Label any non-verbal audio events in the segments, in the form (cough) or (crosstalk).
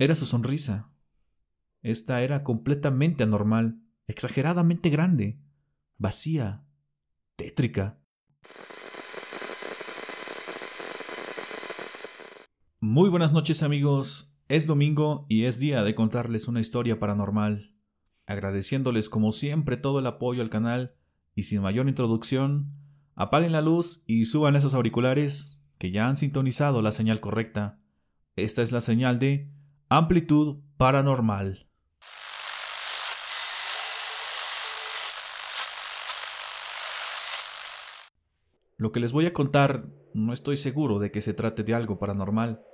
Era su sonrisa. Esta era completamente anormal, exageradamente grande, vacía, tétrica. Muy buenas noches amigos, es domingo y es día de contarles una historia paranormal. Agradeciéndoles como siempre todo el apoyo al canal y sin mayor introducción, apaguen la luz y suban esos auriculares que ya han sintonizado la señal correcta. Esta es la señal de amplitud paranormal. Lo que les voy a contar no estoy seguro de que se trate de algo paranormal.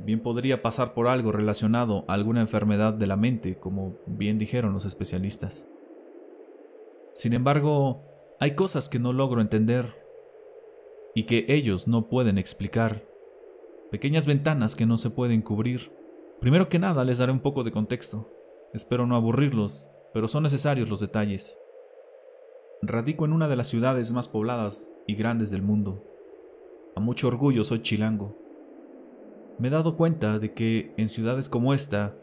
Bien podría pasar por algo relacionado a alguna enfermedad de la mente, como bien dijeron los especialistas. Sin embargo, hay cosas que no logro entender y que ellos no pueden explicar. Pequeñas ventanas que no se pueden cubrir. Primero que nada les daré un poco de contexto. Espero no aburrirlos, pero son necesarios los detalles. Radico en una de las ciudades más pobladas y grandes del mundo. A mucho orgullo soy chilango. Me he dado cuenta de que en ciudades como esta,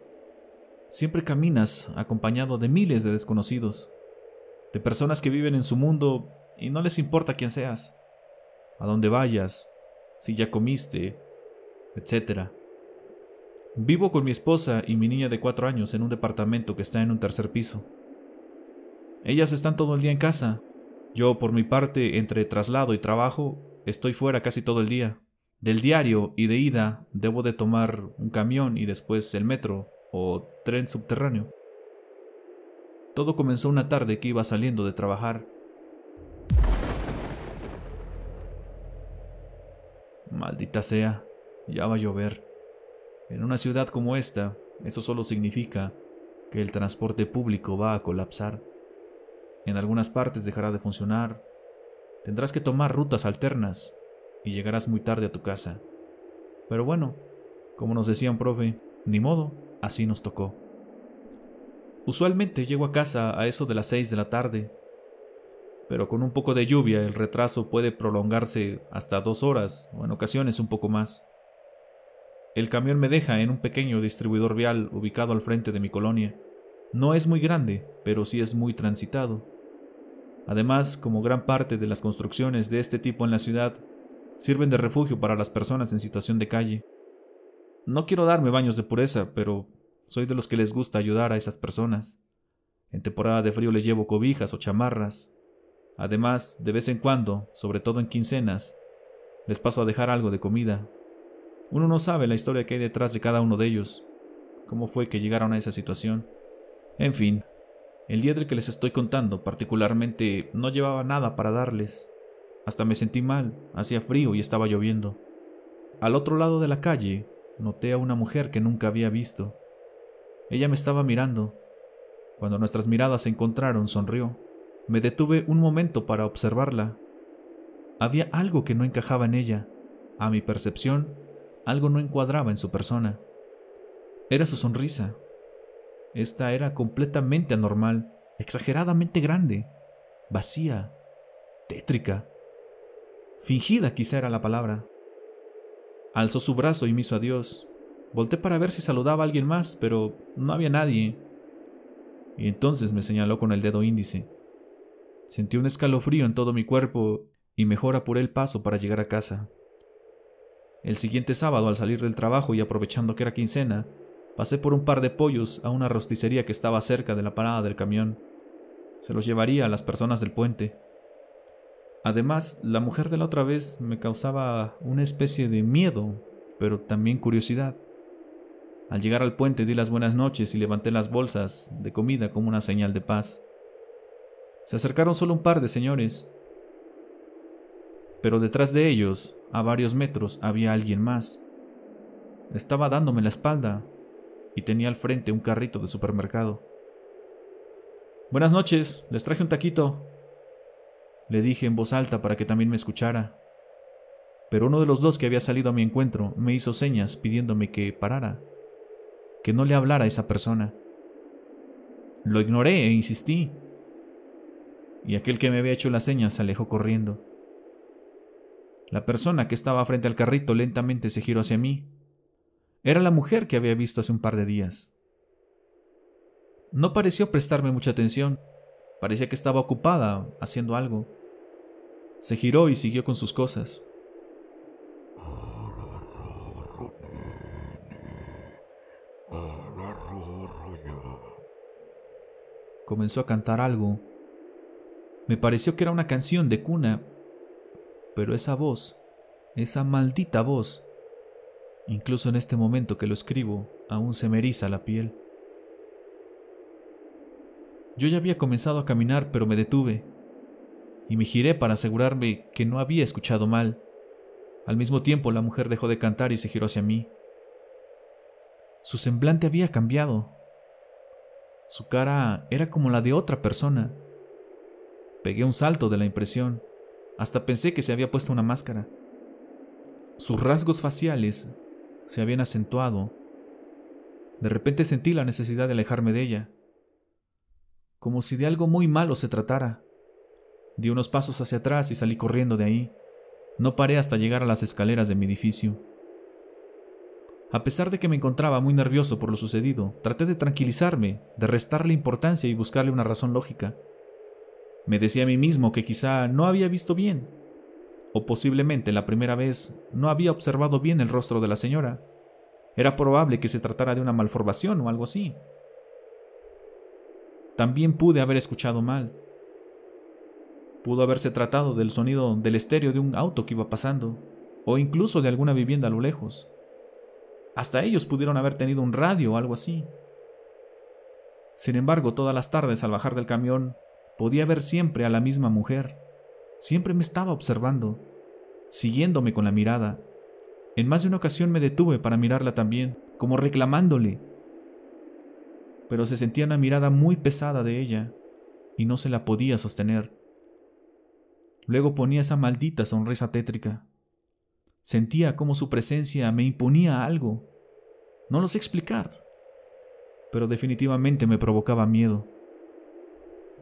siempre caminas acompañado de miles de desconocidos, de personas que viven en su mundo y no les importa quién seas, a dónde vayas, si ya comiste, etc. Vivo con mi esposa y mi niña de cuatro años en un departamento que está en un tercer piso. Ellas están todo el día en casa. Yo, por mi parte, entre traslado y trabajo, estoy fuera casi todo el día. Del diario y de ida debo de tomar un camión y después el metro o tren subterráneo. Todo comenzó una tarde que iba saliendo de trabajar. Maldita sea, ya va a llover. En una ciudad como esta, eso solo significa que el transporte público va a colapsar. En algunas partes dejará de funcionar. Tendrás que tomar rutas alternas y llegarás muy tarde a tu casa. Pero bueno, como nos decía un profe, ni modo, así nos tocó. Usualmente llego a casa a eso de las 6 de la tarde, pero con un poco de lluvia el retraso puede prolongarse hasta dos horas o en ocasiones un poco más. El camión me deja en un pequeño distribuidor vial ubicado al frente de mi colonia. No es muy grande, pero sí es muy transitado. Además, como gran parte de las construcciones de este tipo en la ciudad, sirven de refugio para las personas en situación de calle. No quiero darme baños de pureza, pero soy de los que les gusta ayudar a esas personas. En temporada de frío les llevo cobijas o chamarras. Además, de vez en cuando, sobre todo en quincenas, les paso a dejar algo de comida. Uno no sabe la historia que hay detrás de cada uno de ellos, cómo fue que llegaron a esa situación. En fin, el día del que les estoy contando particularmente no llevaba nada para darles. Hasta me sentí mal, hacía frío y estaba lloviendo. Al otro lado de la calle noté a una mujer que nunca había visto. Ella me estaba mirando. Cuando nuestras miradas se encontraron, sonrió. Me detuve un momento para observarla. Había algo que no encajaba en ella. A mi percepción, algo no encuadraba en su persona. Era su sonrisa. Esta era completamente anormal, exageradamente grande, vacía, tétrica. Fingida quizá era la palabra. Alzó su brazo y me hizo adiós. Volté para ver si saludaba a alguien más, pero no había nadie. Y entonces me señaló con el dedo índice. Sentí un escalofrío en todo mi cuerpo y mejor apuré el paso para llegar a casa. El siguiente sábado, al salir del trabajo y aprovechando que era quincena, Pasé por un par de pollos a una rosticería que estaba cerca de la parada del camión. Se los llevaría a las personas del puente. Además, la mujer de la otra vez me causaba una especie de miedo, pero también curiosidad. Al llegar al puente di las buenas noches y levanté las bolsas de comida como una señal de paz. Se acercaron solo un par de señores, pero detrás de ellos, a varios metros, había alguien más. Estaba dándome la espalda, y tenía al frente un carrito de supermercado. Buenas noches, les traje un taquito. Le dije en voz alta para que también me escuchara. Pero uno de los dos que había salido a mi encuentro me hizo señas pidiéndome que parara, que no le hablara a esa persona. Lo ignoré e insistí. Y aquel que me había hecho las señas se alejó corriendo. La persona que estaba frente al carrito lentamente se giró hacia mí Era la mujer que había visto hace un par de días. No pareció prestarme mucha atención. Parecía que estaba ocupada haciendo algo. Se giró y siguió con sus cosas. Comenzó a cantar algo. Me pareció que era una canción de cuna, pero esa voz, esa maldita voz, incluso en este momento que lo escribo, aún se me eriza la piel. Yo ya había comenzado a caminar, pero me detuve y me giré para asegurarme que no había escuchado mal. Al mismo tiempo la mujer dejó de cantar y se giró hacia mí. Su semblante había cambiado. Su cara era como la de otra persona. Pegué un salto de la impresión. Hasta pensé que se había puesto una máscara. Sus rasgos faciales se habían acentuado. De repente sentí la necesidad de alejarme de ella, como si de algo muy malo se tratara. Di unos pasos hacia atrás y salí corriendo de ahí. No paré hasta llegar a las escaleras de mi edificio. A pesar de que me encontraba muy nervioso por lo sucedido, traté de tranquilizarme, de restarle importancia y buscarle una razón lógica. Me decía a mí mismo que quizá no había visto bien, o posiblemente la primera vez no había observado bien el rostro de la señora. Era probable que se tratara de una malformación o algo así. También pude haber escuchado mal. Pudo haberse tratado del sonido del estéreo de un auto que iba pasando, o incluso de alguna vivienda a lo lejos. Hasta ellos pudieron haber tenido un radio o algo así. Sin embargo, todas las tardes al bajar del camión, podía ver siempre a la misma mujer. Siempre me estaba observando, siguiéndome con la mirada. En más de una ocasión me detuve para mirarla también, como reclamándole. Pero se sentía una mirada muy pesada de ella, y no se la podía sostener. Luego ponía esa maldita sonrisa tétrica. Sentía como su presencia me imponía algo. No lo sé explicar, pero definitivamente me provocaba miedo.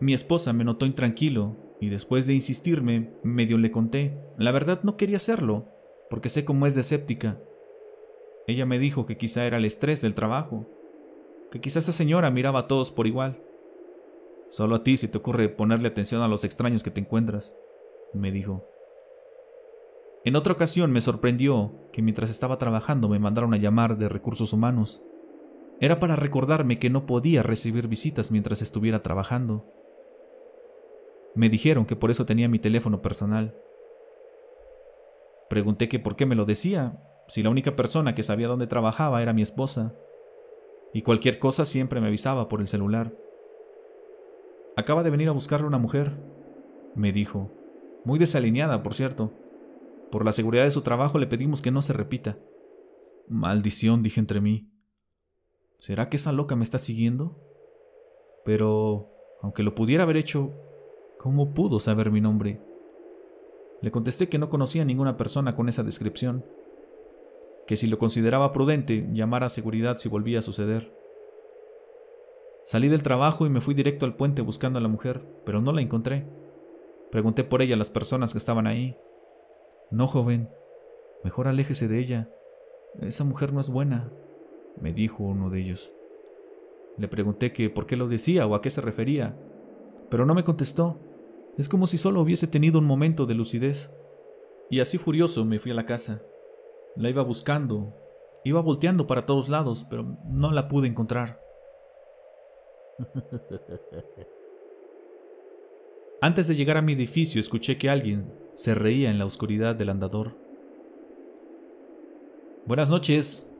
Mi esposa me notó intranquilo y después de insistirme, medio le conté. La verdad no quería hacerlo, porque sé cómo es de escéptica. Ella me dijo que quizá era el estrés del trabajo, que quizá esa señora miraba a todos por igual. Solo a ti se te ocurre ponerle atención a los extraños que te encuentras, me dijo. En otra ocasión me sorprendió que mientras estaba trabajando me mandaron a llamar de recursos humanos. Era para recordarme que no podía recibir visitas mientras estuviera trabajando. Me dijeron que por eso tenía mi teléfono personal. Pregunté que por qué me lo decía, si la única persona que sabía dónde trabajaba era mi esposa, y cualquier cosa siempre me avisaba por el celular. Acaba de venir a buscarle una mujer, me dijo, muy desalineada, por cierto. Por la seguridad de su trabajo le pedimos que no se repita. Maldición, dije entre mí. ¿Será que esa loca me está siguiendo? Pero, aunque lo pudiera haber hecho, ¿cómo pudo saber mi nombre? Le contesté que no conocía a ninguna persona con esa descripción, que si lo consideraba prudente, llamara a seguridad si volvía a suceder. Salí del trabajo y me fui directo al puente buscando a la mujer, pero no la encontré. Pregunté por ella a las personas que estaban ahí, no, joven, mejor aléjese de ella. Esa mujer no es buena, me dijo uno de ellos. Le pregunté que por qué lo decía o a qué se refería, pero no me contestó. Es como si solo hubiese tenido un momento de lucidez. Y así furioso me fui a la casa. La iba buscando, iba volteando para todos lados, pero no la pude encontrar. (laughs) Antes de llegar a mi edificio escuché que alguien se reía en la oscuridad del andador. Buenas noches.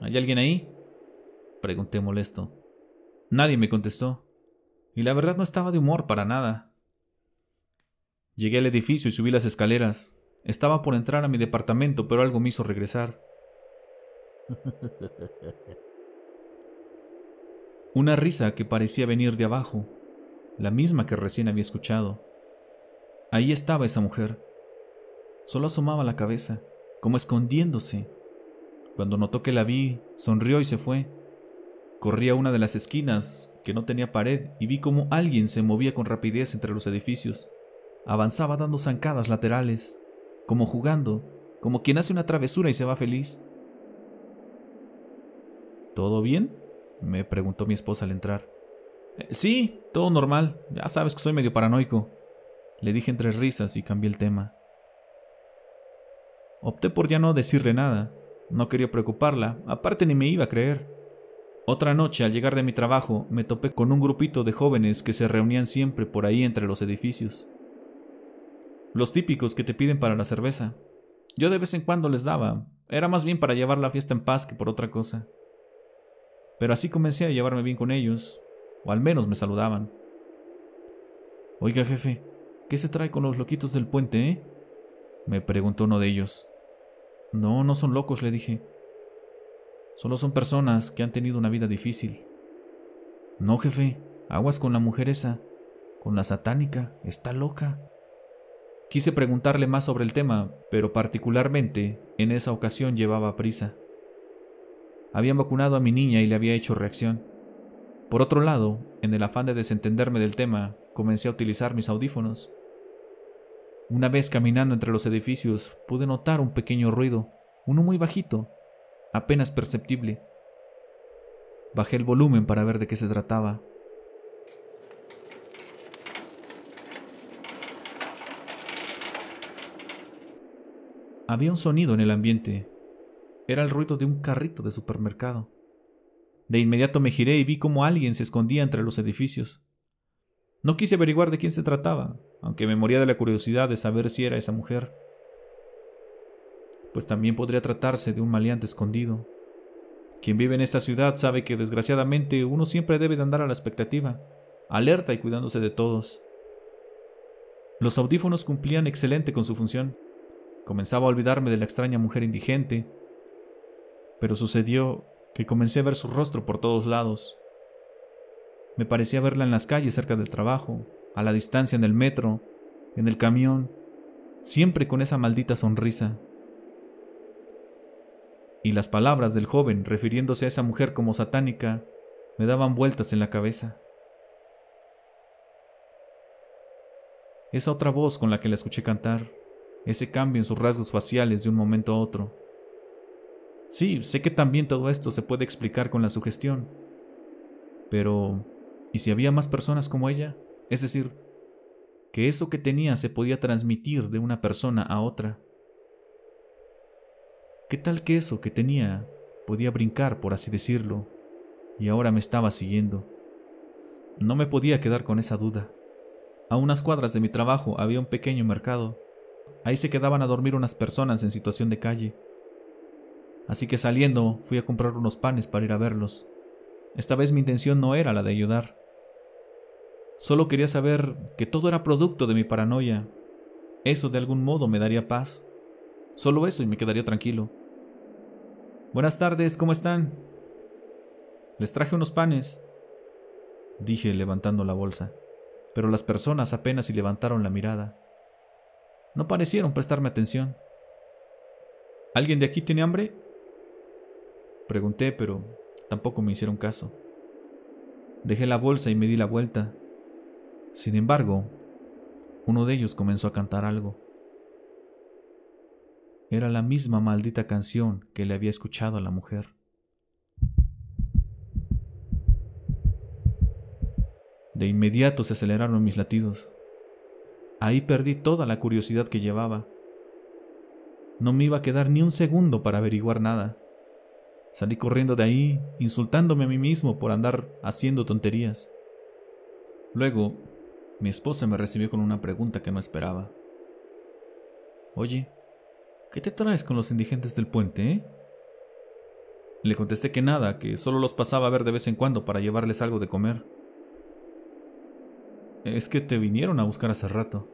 ¿Hay alguien ahí? Pregunté molesto. Nadie me contestó, y la verdad no estaba de humor para nada. Llegué al edificio y subí las escaleras. Estaba por entrar a mi departamento, pero algo me hizo regresar. Una risa que parecía venir de abajo, la misma que recién había escuchado. Ahí estaba esa mujer. Solo asomaba la cabeza, como escondiéndose. Cuando notó que la vi, sonrió y se fue. Corrí a una de las esquinas, que no tenía pared, y vi como alguien se movía con rapidez entre los edificios. Avanzaba dando zancadas laterales, como jugando, como quien hace una travesura y se va feliz. ¿Todo bien? me preguntó mi esposa al entrar. Eh, sí, todo normal. Ya sabes que soy medio paranoico. Le dije entre risas y cambié el tema. Opté por ya no decirle nada. No quería preocuparla, aparte ni me iba a creer. Otra noche, al llegar de mi trabajo, me topé con un grupito de jóvenes que se reunían siempre por ahí entre los edificios. Los típicos que te piden para la cerveza. Yo de vez en cuando les daba, era más bien para llevar la fiesta en paz que por otra cosa. Pero así comencé a llevarme bien con ellos, o al menos me saludaban. Oiga, jefe, ¿qué se trae con los loquitos del puente, eh? me preguntó uno de ellos. No, no son locos, le dije. Solo son personas que han tenido una vida difícil. No, jefe, aguas con la mujer esa, con la satánica, está loca. Quise preguntarle más sobre el tema, pero particularmente en esa ocasión llevaba prisa. Habían vacunado a mi niña y le había hecho reacción. Por otro lado, en el afán de desentenderme del tema, comencé a utilizar mis audífonos. Una vez caminando entre los edificios, pude notar un pequeño ruido, uno muy bajito, apenas perceptible. Bajé el volumen para ver de qué se trataba. Había un sonido en el ambiente. Era el ruido de un carrito de supermercado. De inmediato me giré y vi cómo alguien se escondía entre los edificios. No quise averiguar de quién se trataba, aunque me moría de la curiosidad de saber si era esa mujer. Pues también podría tratarse de un maleante escondido. Quien vive en esta ciudad sabe que desgraciadamente uno siempre debe de andar a la expectativa, alerta y cuidándose de todos. Los audífonos cumplían excelente con su función. Comenzaba a olvidarme de la extraña mujer indigente, pero sucedió que comencé a ver su rostro por todos lados. Me parecía verla en las calles cerca del trabajo, a la distancia en el metro, en el camión, siempre con esa maldita sonrisa. Y las palabras del joven refiriéndose a esa mujer como satánica me daban vueltas en la cabeza. Esa otra voz con la que la escuché cantar, ese cambio en sus rasgos faciales de un momento a otro. Sí, sé que también todo esto se puede explicar con la sugestión, pero ¿y si había más personas como ella? Es decir, que eso que tenía se podía transmitir de una persona a otra. ¿Qué tal que eso que tenía podía brincar, por así decirlo, y ahora me estaba siguiendo? No me podía quedar con esa duda. A unas cuadras de mi trabajo había un pequeño mercado. Ahí se quedaban a dormir unas personas en situación de calle. Así que saliendo fui a comprar unos panes para ir a verlos. Esta vez mi intención no era la de ayudar. Solo quería saber que todo era producto de mi paranoia. Eso de algún modo me daría paz. Solo eso y me quedaría tranquilo. Buenas tardes, ¿cómo están? Les traje unos panes, dije levantando la bolsa, pero las personas apenas si levantaron la mirada. No parecieron prestarme atención. ¿Alguien de aquí tiene hambre? Pregunté, pero tampoco me hicieron caso. Dejé la bolsa y me di la vuelta. Sin embargo, uno de ellos comenzó a cantar algo. Era la misma maldita canción que le había escuchado a la mujer. De inmediato se aceleraron mis latidos. Ahí perdí toda la curiosidad que llevaba. No me iba a quedar ni un segundo para averiguar nada. Salí corriendo de ahí, insultándome a mí mismo por andar haciendo tonterías. Luego mi esposa me recibió con una pregunta que no esperaba. Oye, ¿qué te traes con los indigentes del puente, eh? Le contesté que nada, que solo los pasaba a ver de vez en cuando para llevarles algo de comer. Es que te vinieron a buscar hace rato.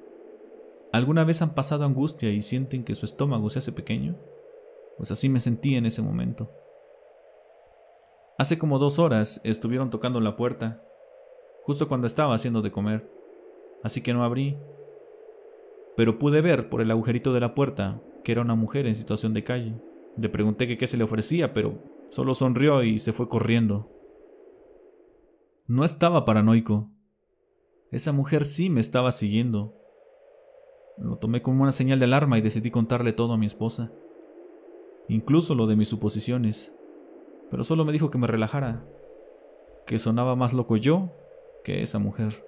¿Alguna vez han pasado angustia y sienten que su estómago se hace pequeño? Pues así me sentí en ese momento. Hace como dos horas estuvieron tocando la puerta, justo cuando estaba haciendo de comer así que no abrí. Pero pude ver por el agujerito de la puerta que era una mujer en situación de calle. Le pregunté qué se le ofrecía, pero solo sonrió y se fue corriendo. No estaba paranoico. Esa mujer sí me estaba siguiendo. Lo tomé como una señal de alarma y decidí contarle todo a mi esposa. Incluso lo de mis suposiciones. pero solo me dijo que me relajara, que sonaba más loco yo que esa mujer.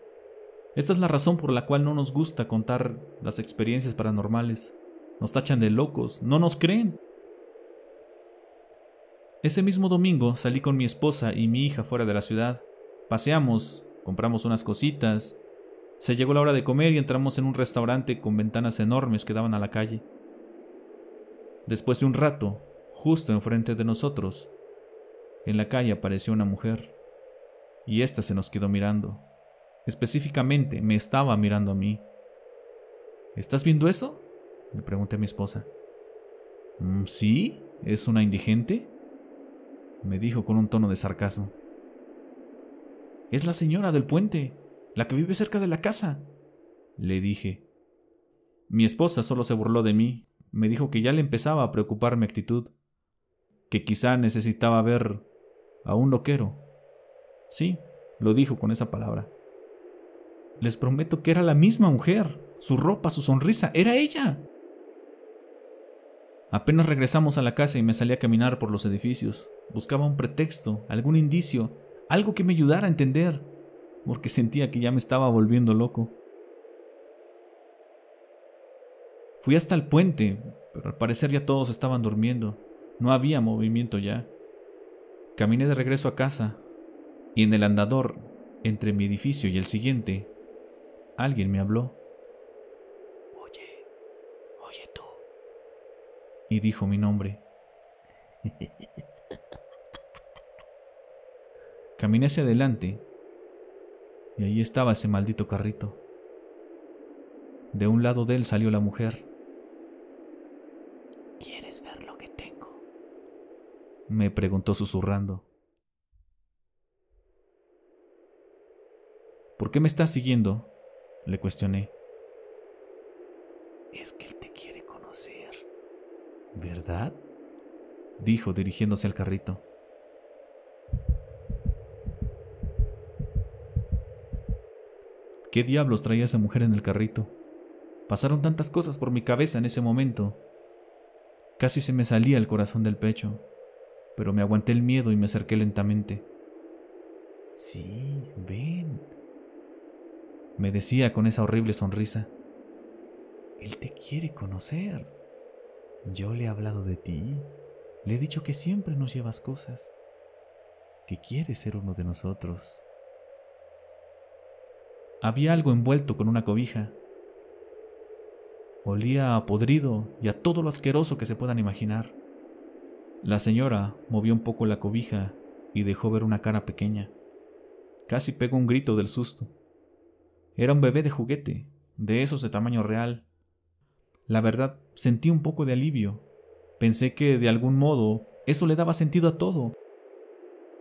Esta es la razón por la cual no nos gusta contar las experiencias paranormales. Nos tachan de locos, no nos creen. Ese mismo domingo salí con mi esposa y mi hija fuera de la ciudad. Paseamos, compramos unas cositas. Se llegó la hora de comer y entramos en un restaurante con ventanas enormes que daban a la calle. Después de un rato, justo enfrente de nosotros, en la calle apareció una mujer, y ésta se nos quedó mirando. Específicamente, me estaba mirando a mí. ¿Estás viendo eso? Le pregunté a mi esposa. Mm, ¿Sí? ¿Es una indigente? Me dijo con un tono de sarcasmo. Es la señora del puente, la que vive cerca de la casa, le dije. Mi esposa solo se burló de mí, me dijo que ya le empezaba a preocupar mi actitud, que quizá necesitaba ver a un loquero. Sí, lo dijo con esa palabra. Les prometo que era la misma mujer, su ropa, su sonrisa, era ella. Apenas regresamos a la casa y me salí a caminar por los edificios. Buscaba un pretexto, algún indicio, algo que me ayudara a entender, porque sentía que ya me estaba volviendo loco. Fui hasta el puente, pero al parecer ya todos estaban durmiendo. No había movimiento ya. Caminé de regreso a casa, y en el andador, entre mi edificio y el siguiente, alguien me habló. Oye, oye tú. Y dijo mi nombre. (laughs) Caminé hacia adelante y ahí estaba ese maldito carrito. De un lado de él salió la mujer. ¿Quieres ver lo que tengo? Me preguntó susurrando. ¿Por qué me estás siguiendo? Le cuestioné. Es que él te quiere conocer. ¿Verdad? Dijo dirigiéndose al carrito. ¿Qué diablos traía esa mujer en el carrito? Pasaron tantas cosas por mi cabeza en ese momento. Casi se me salía el corazón del pecho, pero me aguanté el miedo y me acerqué lentamente. Sí, ven, me decía con esa horrible sonrisa. Él te quiere conocer. Yo le he hablado de ti. Le he dicho que siempre nos llevas cosas, que quieres ser uno de nosotros. Había algo envuelto con una cobija. Olía a podrido y a todo lo asqueroso que se puedan imaginar. La señora movió un poco la cobija y dejó ver una cara pequeña. Casi pegó un grito del susto. Era un bebé de juguete, de esos de tamaño real. La verdad, sentí un poco de alivio. Pensé que, de algún modo, eso le daba sentido a todo.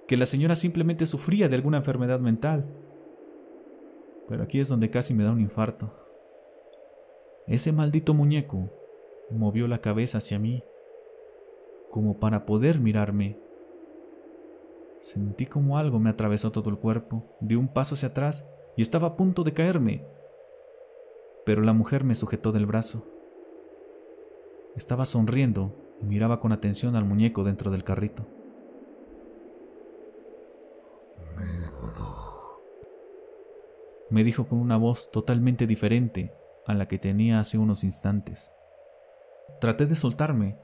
Que la señora simplemente sufría de alguna enfermedad mental pero aquí es donde casi me da un infarto. Ese maldito muñeco movió la cabeza hacia mí, como para poder mirarme. Sentí como algo me atravesó todo el cuerpo, di un paso hacia atrás y estaba a punto de caerme. Pero la mujer me sujetó del brazo. Estaba sonriendo y miraba con atención al muñeco dentro del carrito. Me dijo con una voz totalmente diferente a la que tenía hace unos instantes. Traté de soltarme.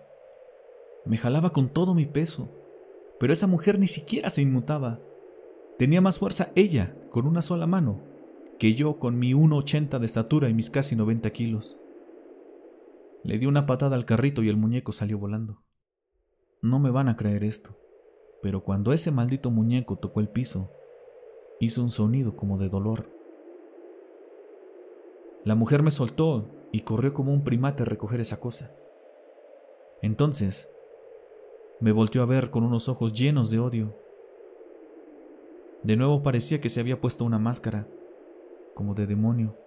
Me jalaba con todo mi peso, pero esa mujer ni siquiera se inmutaba. Tenía más fuerza ella, con una sola mano, que yo con mi 1,80 de estatura y mis casi 90 kilos. Le di una patada al carrito y el muñeco salió volando. No me van a creer esto, pero cuando ese maldito muñeco tocó el piso, hizo un sonido como de dolor. La mujer me soltó y corrió como un primate a recoger esa cosa. Entonces, me volteó a ver con unos ojos llenos de odio. De nuevo parecía que se había puesto una máscara, como de demonio.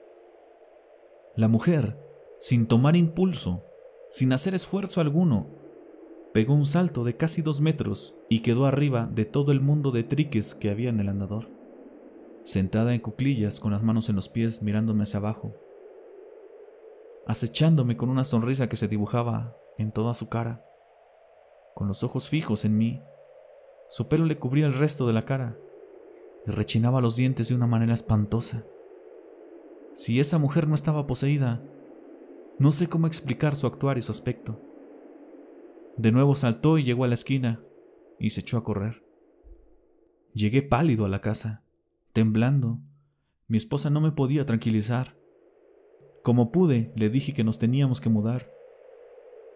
La mujer, sin tomar impulso, sin hacer esfuerzo alguno, pegó un salto de casi dos metros y quedó arriba de todo el mundo de triques que había en el andador, sentada en cuclillas con las manos en los pies mirándome hacia abajo acechándome con una sonrisa que se dibujaba en toda su cara, con los ojos fijos en mí. Su pelo le cubría el resto de la cara y rechinaba los dientes de una manera espantosa. Si esa mujer no estaba poseída, no sé cómo explicar su actuar y su aspecto. De nuevo saltó y llegó a la esquina y se echó a correr. Llegué pálido a la casa, temblando. Mi esposa no me podía tranquilizar. Como pude, le dije que nos teníamos que mudar,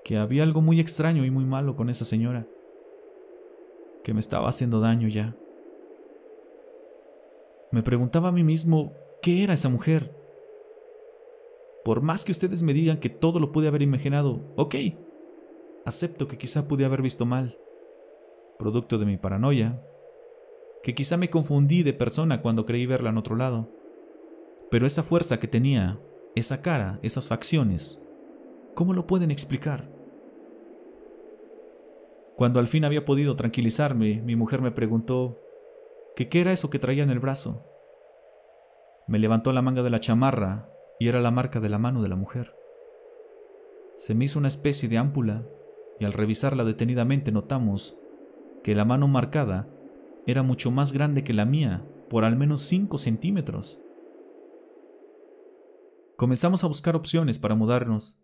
que había algo muy extraño y muy malo con esa señora, que me estaba haciendo daño ya. Me preguntaba a mí mismo qué era esa mujer. Por más que ustedes me digan que todo lo pude haber imaginado, ok, acepto que quizá pude haber visto mal, producto de mi paranoia, que quizá me confundí de persona cuando creí verla en otro lado. Pero esa fuerza que tenía, esa cara, esas facciones, ¿cómo lo pueden explicar? Cuando al fin había podido tranquilizarme, mi mujer me preguntó qué era eso que traía en el brazo. Me levantó la manga de la chamarra y era la marca de la mano de la mujer. Se me hizo una especie de ámpula y al revisarla detenidamente notamos que la mano marcada era mucho más grande que la mía, por al menos 5 centímetros. Comenzamos a buscar opciones para mudarnos,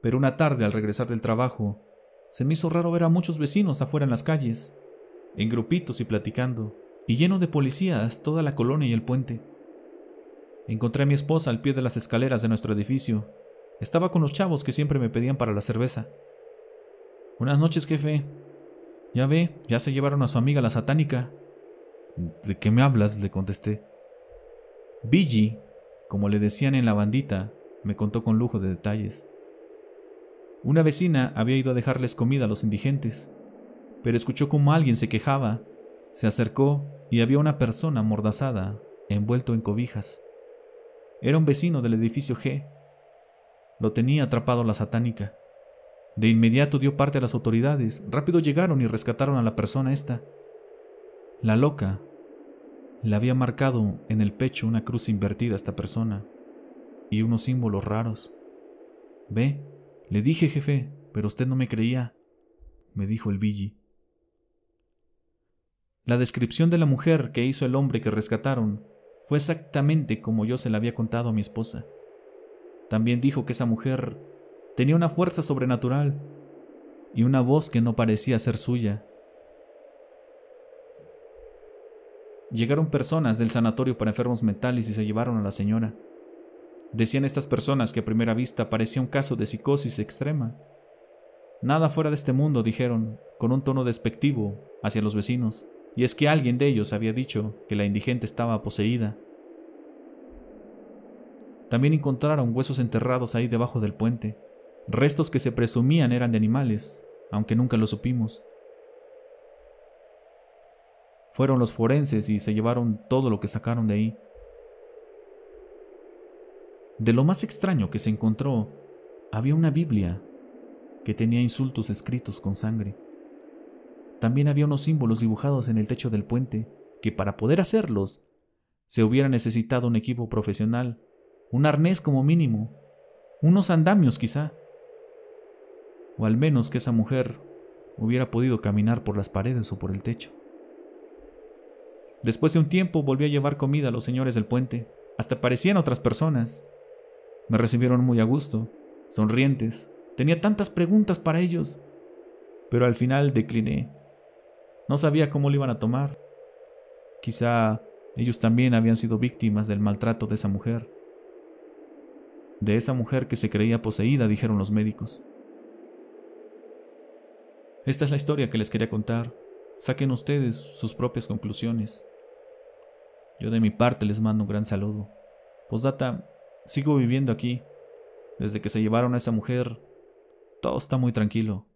pero una tarde al regresar del trabajo, se me hizo raro ver a muchos vecinos afuera en las calles, en grupitos y platicando, y lleno de policías toda la colonia y el puente. Encontré a mi esposa al pie de las escaleras de nuestro edificio. Estaba con los chavos que siempre me pedían para la cerveza. Buenas noches, jefe, ya ve, ya se llevaron a su amiga la satánica. ¿De qué me hablas? le contesté. Billy, como le decían en la bandita, me contó con lujo de detalles. Una vecina había ido a dejarles comida a los indigentes, pero escuchó como alguien se quejaba, se acercó y había una persona amordazada, envuelto en cobijas. Era un vecino del edificio G. Lo tenía atrapado la satánica. De inmediato dio parte a las autoridades. Rápido llegaron y rescataron a la persona esta. La loca le había marcado en el pecho una cruz invertida a esta persona y unos símbolos raros. Ve, le dije jefe, pero usted no me creía, me dijo el Billy. La descripción de la mujer que hizo el hombre que rescataron fue exactamente como yo se la había contado a mi esposa. También dijo que esa mujer Tenía una fuerza sobrenatural y una voz que no parecía ser suya. Llegaron personas del sanatorio para enfermos mentales y se llevaron a la señora. Decían estas personas que a primera vista parecía un caso de psicosis extrema. Nada fuera de este mundo, dijeron, con un tono despectivo hacia los vecinos, y es que alguien de ellos había dicho que la indigente estaba poseída. También encontraron huesos enterrados ahí debajo del puente, restos que se presumían eran de animales, aunque nunca lo supimos. Fueron los forenses y se llevaron todo lo que sacaron de ahí. De lo más extraño que se encontró, había una Biblia que tenía insultos escritos con sangre. También había unos símbolos dibujados en el techo del puente, que para poder hacerlos se hubiera necesitado un equipo profesional, un arnés como mínimo, unos andamios quizá o al menos que esa mujer hubiera podido caminar por las paredes o por el techo. Después de un tiempo volví a llevar comida a los señores del puente. Hasta parecían otras personas. Me recibieron muy a gusto, sonrientes. Tenía tantas preguntas para ellos, pero al final decliné. No sabía cómo lo iban a tomar. Quizá ellos también habían sido víctimas del maltrato de esa mujer. De esa mujer que se creía poseída, dijeron los médicos. Esta es la historia que les quería contar. Saquen ustedes sus propias conclusiones. Yo de mi parte les mando un gran saludo. Postdata, sigo viviendo aquí. Desde que se llevaron a esa mujer, todo está muy tranquilo.